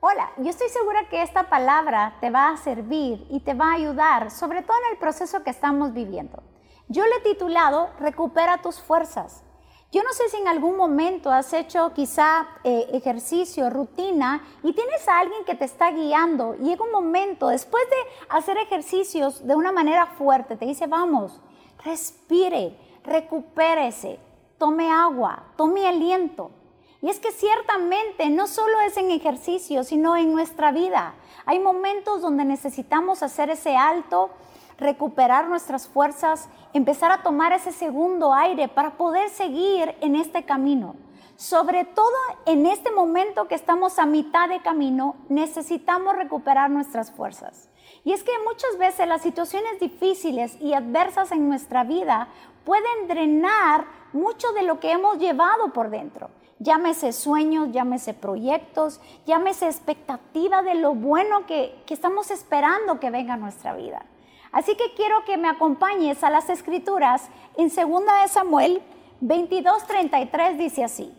Hola, yo estoy segura que esta palabra te va a servir y te va a ayudar, sobre todo en el proceso que estamos viviendo. Yo le he titulado Recupera tus fuerzas. Yo no sé si en algún momento has hecho quizá eh, ejercicio, rutina y tienes a alguien que te está guiando y llega un momento, después de hacer ejercicios de una manera fuerte, te dice, vamos, respire, recupérese, tome agua, tome aliento. Y es que ciertamente no solo es en ejercicio, sino en nuestra vida. Hay momentos donde necesitamos hacer ese alto, recuperar nuestras fuerzas, empezar a tomar ese segundo aire para poder seguir en este camino. Sobre todo en este momento que estamos a mitad de camino, necesitamos recuperar nuestras fuerzas. Y es que muchas veces las situaciones difíciles y adversas en nuestra vida pueden drenar mucho de lo que hemos llevado por dentro llámese sueños, llámese proyectos, llámese expectativa de lo bueno que, estamos esperando que venga a nuestra vida. Así que quiero que me acompañes a las escrituras en 2 de Samuel 22:33 dice así: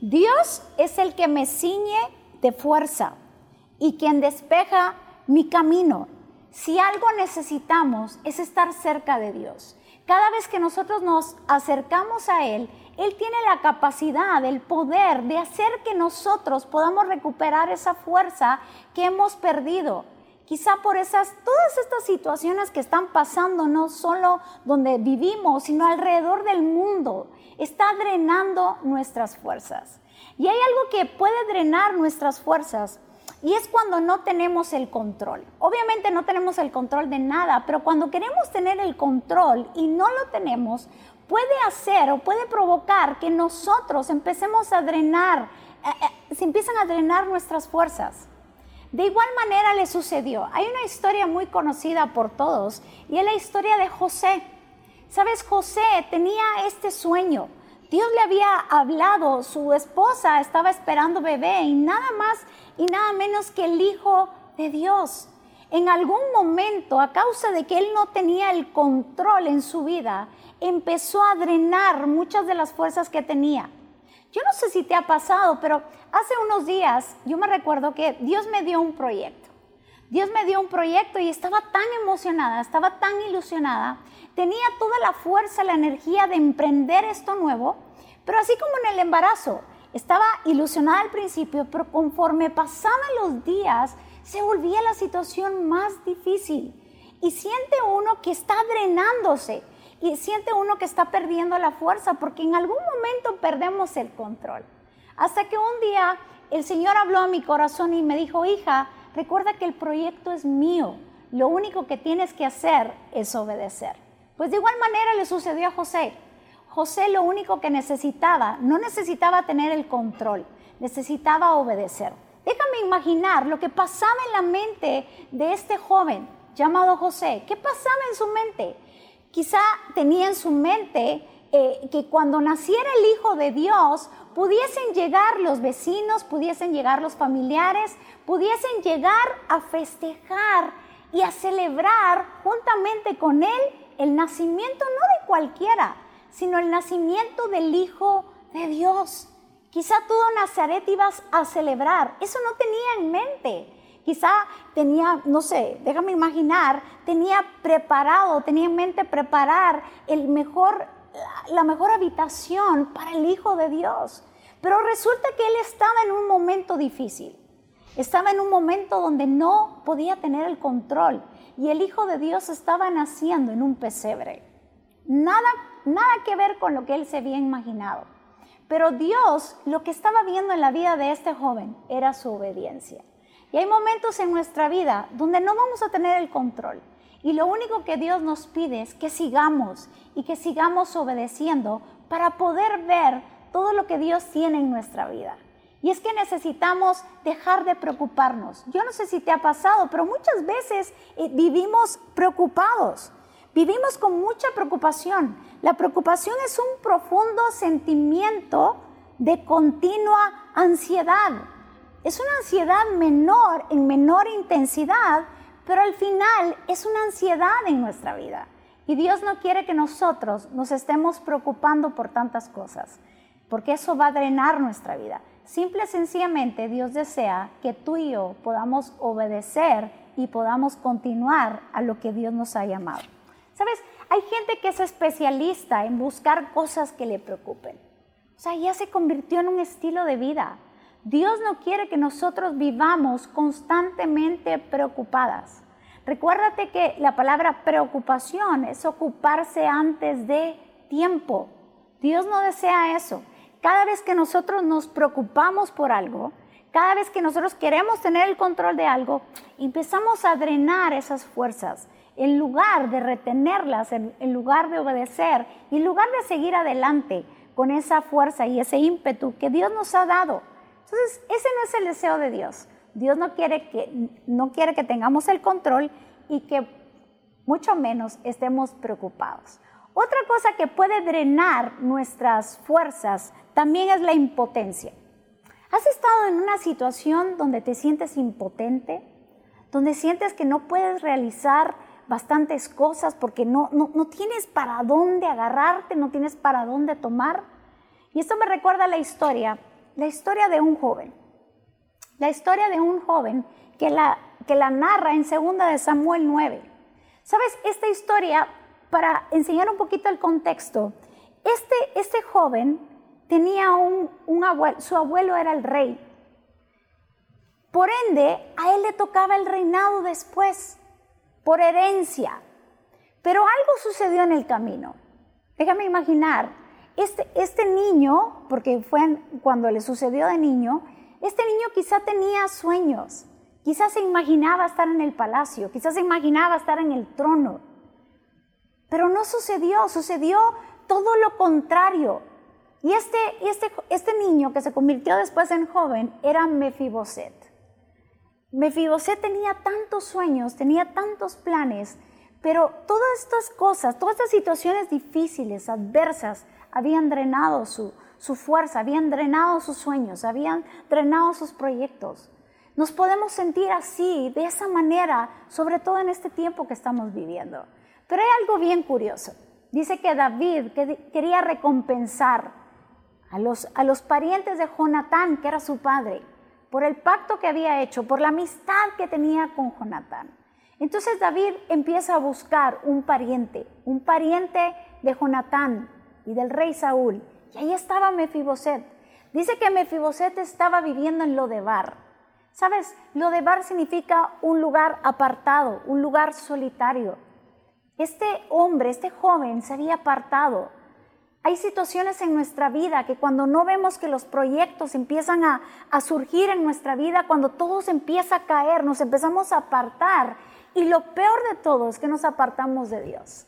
Dios es el que me ciñe de fuerza y quien despeja mi camino. Si algo necesitamos es estar cerca de Dios. Cada vez que nosotros nos acercamos a Él, él tiene la capacidad, el poder de hacer que nosotros podamos recuperar esa fuerza que hemos perdido. Quizá por esas, todas estas situaciones que están pasando, no solo donde vivimos, sino alrededor del mundo, está drenando nuestras fuerzas. Y hay algo que puede drenar nuestras fuerzas y es cuando no tenemos el control. Obviamente no tenemos el control de nada, pero cuando queremos tener el control y no lo tenemos, puede hacer o puede provocar que nosotros empecemos a drenar, eh, eh, se empiezan a drenar nuestras fuerzas. De igual manera le sucedió. Hay una historia muy conocida por todos y es la historia de José. Sabes, José tenía este sueño. Dios le había hablado, su esposa estaba esperando bebé y nada más y nada menos que el Hijo de Dios. En algún momento, a causa de que él no tenía el control en su vida, empezó a drenar muchas de las fuerzas que tenía. Yo no sé si te ha pasado, pero hace unos días yo me recuerdo que Dios me dio un proyecto. Dios me dio un proyecto y estaba tan emocionada, estaba tan ilusionada, tenía toda la fuerza, la energía de emprender esto nuevo, pero así como en el embarazo, estaba ilusionada al principio, pero conforme pasaban los días, se volvía la situación más difícil. Y siente uno que está drenándose, y siente uno que está perdiendo la fuerza porque en algún momento perdemos el control. Hasta que un día el Señor habló a mi corazón y me dijo, hija, recuerda que el proyecto es mío, lo único que tienes que hacer es obedecer. Pues de igual manera le sucedió a José. José lo único que necesitaba, no necesitaba tener el control, necesitaba obedecer. Déjame imaginar lo que pasaba en la mente de este joven llamado José. ¿Qué pasaba en su mente? quizá tenía en su mente eh, que cuando naciera el Hijo de Dios pudiesen llegar los vecinos, pudiesen llegar los familiares, pudiesen llegar a festejar y a celebrar juntamente con Él el nacimiento no de cualquiera, sino el nacimiento del Hijo de Dios. Quizá todo Nazaret ibas a celebrar, eso no tenía en mente. Quizá tenía, no sé, déjame imaginar, tenía preparado, tenía en mente preparar el mejor, la mejor habitación para el Hijo de Dios. Pero resulta que él estaba en un momento difícil. Estaba en un momento donde no podía tener el control y el Hijo de Dios estaba naciendo en un pesebre. Nada, nada que ver con lo que él se había imaginado. Pero Dios lo que estaba viendo en la vida de este joven era su obediencia. Y hay momentos en nuestra vida donde no vamos a tener el control. Y lo único que Dios nos pide es que sigamos y que sigamos obedeciendo para poder ver todo lo que Dios tiene en nuestra vida. Y es que necesitamos dejar de preocuparnos. Yo no sé si te ha pasado, pero muchas veces eh, vivimos preocupados. Vivimos con mucha preocupación. La preocupación es un profundo sentimiento de continua ansiedad. Es una ansiedad menor, en menor intensidad, pero al final es una ansiedad en nuestra vida. Y Dios no quiere que nosotros nos estemos preocupando por tantas cosas, porque eso va a drenar nuestra vida. Simple y sencillamente Dios desea que tú y yo podamos obedecer y podamos continuar a lo que Dios nos ha llamado. ¿Sabes? Hay gente que es especialista en buscar cosas que le preocupen. O sea, ya se convirtió en un estilo de vida. Dios no quiere que nosotros vivamos constantemente preocupadas. Recuérdate que la palabra preocupación es ocuparse antes de tiempo. Dios no desea eso. Cada vez que nosotros nos preocupamos por algo, cada vez que nosotros queremos tener el control de algo, empezamos a drenar esas fuerzas en lugar de retenerlas, en, lugar de obedecer, en lugar de seguir adelante con esa fuerza y ese ímpetu que Dios nos ha dado. Entonces, ese no es el deseo de Dios. Dios no quiere que, no quiere que tengamos el control y que mucho menos estemos preocupados. Otra cosa que puede drenar nuestras fuerzas también es la impotencia. ¿Has estado en una situación donde te sientes impotente? Donde sientes que no puedes realizar bastantes cosas porque no, no, no tienes para dónde agarrarte, no tienes para dónde tomar. Y esto me recuerda la historia, la historia de un joven. La historia de un joven que la, que la narra en 2 de Samuel 9. ¿Sabes? Esta historia para enseñar un poquito el contexto, este, este joven tenía un, un abuelo, su abuelo era el rey. Por ende, a él le tocaba el reinado después, por herencia. Pero algo sucedió en el camino. Déjame imaginar, este, este niño, porque fue cuando le sucedió de niño, este niño quizá tenía sueños, quizás se imaginaba estar en el palacio, quizás se imaginaba estar en el trono. Pero no sucedió, sucedió todo lo contrario. Y este, este, este niño que se convirtió después en joven era Mefiboset. Mefiboset tenía tantos sueños, tenía tantos planes, pero todas estas cosas, todas estas situaciones difíciles, adversas, habían drenado su, su fuerza, habían drenado sus sueños, habían drenado sus proyectos. Nos podemos sentir así, de esa manera, sobre todo en este tiempo que estamos viviendo. Pero hay algo bien curioso. Dice que David quería recompensar a los, parientes de Jonatán, que era su padre, por el pacto que había hecho, por la amistad que tenía con Jonatán. Entonces David empieza a buscar un pariente, un pariente de Jonatán y del rey Saúl. Y ahí estaba Mefiboset. Dice que Mefiboset estaba viviendo en Lodebar. ¿Sabes? Lodebar significa un lugar apartado, un lugar solitario. Este hombre, este joven se había apartado. Hay situaciones en nuestra vida que cuando no vemos que los proyectos empiezan a, surgir en nuestra vida, cuando todo se empieza a caer, nos empezamos a apartar. Y lo peor de todo es que nos apartamos de Dios.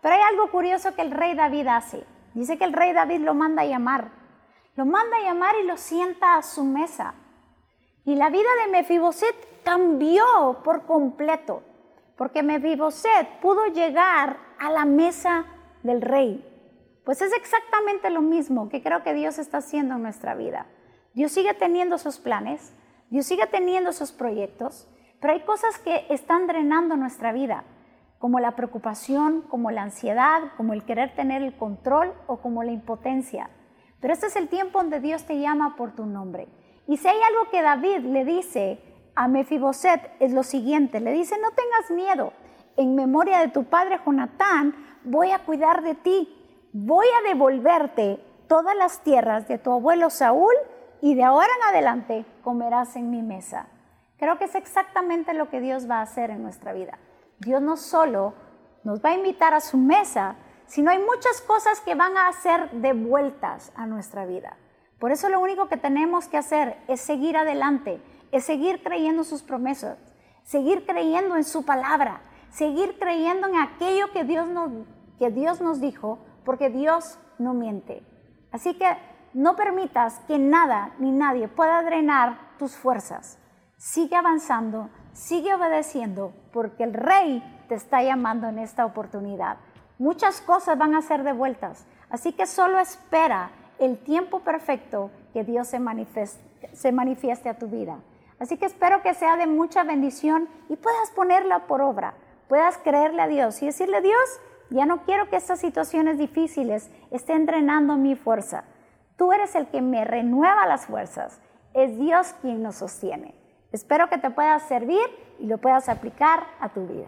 Pero hay algo curioso que el rey David hace. Dice que el rey David lo manda a llamar. Lo manda a llamar y lo sienta a su mesa. Y la vida de Mefiboset cambió por completo porque Mefiboset pudo llegar a la mesa del rey. Pues es exactamente lo mismo que creo que Dios está haciendo en nuestra vida. Dios sigue teniendo sus planes, Dios sigue teniendo sus proyectos, pero hay cosas que están drenando nuestra vida, como la preocupación, como la ansiedad, como el querer tener el control o como la impotencia. Pero este es el tiempo donde Dios te llama por tu nombre. Y si hay algo que David le dice a Mefiboset es lo siguiente, le dice, no tengas miedo, en memoria de tu padre Jonatán, voy a cuidar de ti, voy a devolverte todas las tierras de tu abuelo Saúl y de ahora en adelante comerás en mi mesa. Creo que es exactamente lo que Dios va a hacer en nuestra vida. Dios no solo nos va a invitar a su mesa, sino hay muchas cosas que van a ser devueltas a nuestra vida. Por eso lo único que tenemos que hacer es seguir adelante, es seguir creyendo sus promesas, seguir creyendo en su palabra, seguir creyendo en aquello que Dios nos, que Dios nos dijo, porque Dios no miente. Así que no permitas que nada ni nadie pueda drenar tus fuerzas. Sigue avanzando, sigue obedeciendo, porque el rey te está llamando en esta oportunidad. Muchas cosas van a ser devueltas, así que solo espera el tiempo perfecto que Dios se se manifieste a tu vida. Así que espero que sea de mucha bendición y puedas ponerla por obra, puedas creerle a Dios y decirle, Dios, ya no quiero que estas situaciones difíciles estén drenando mi fuerza. Tú eres el que me renueva las fuerzas. Es Dios quien nos sostiene. Espero que te pueda servir y lo puedas aplicar a tu vida.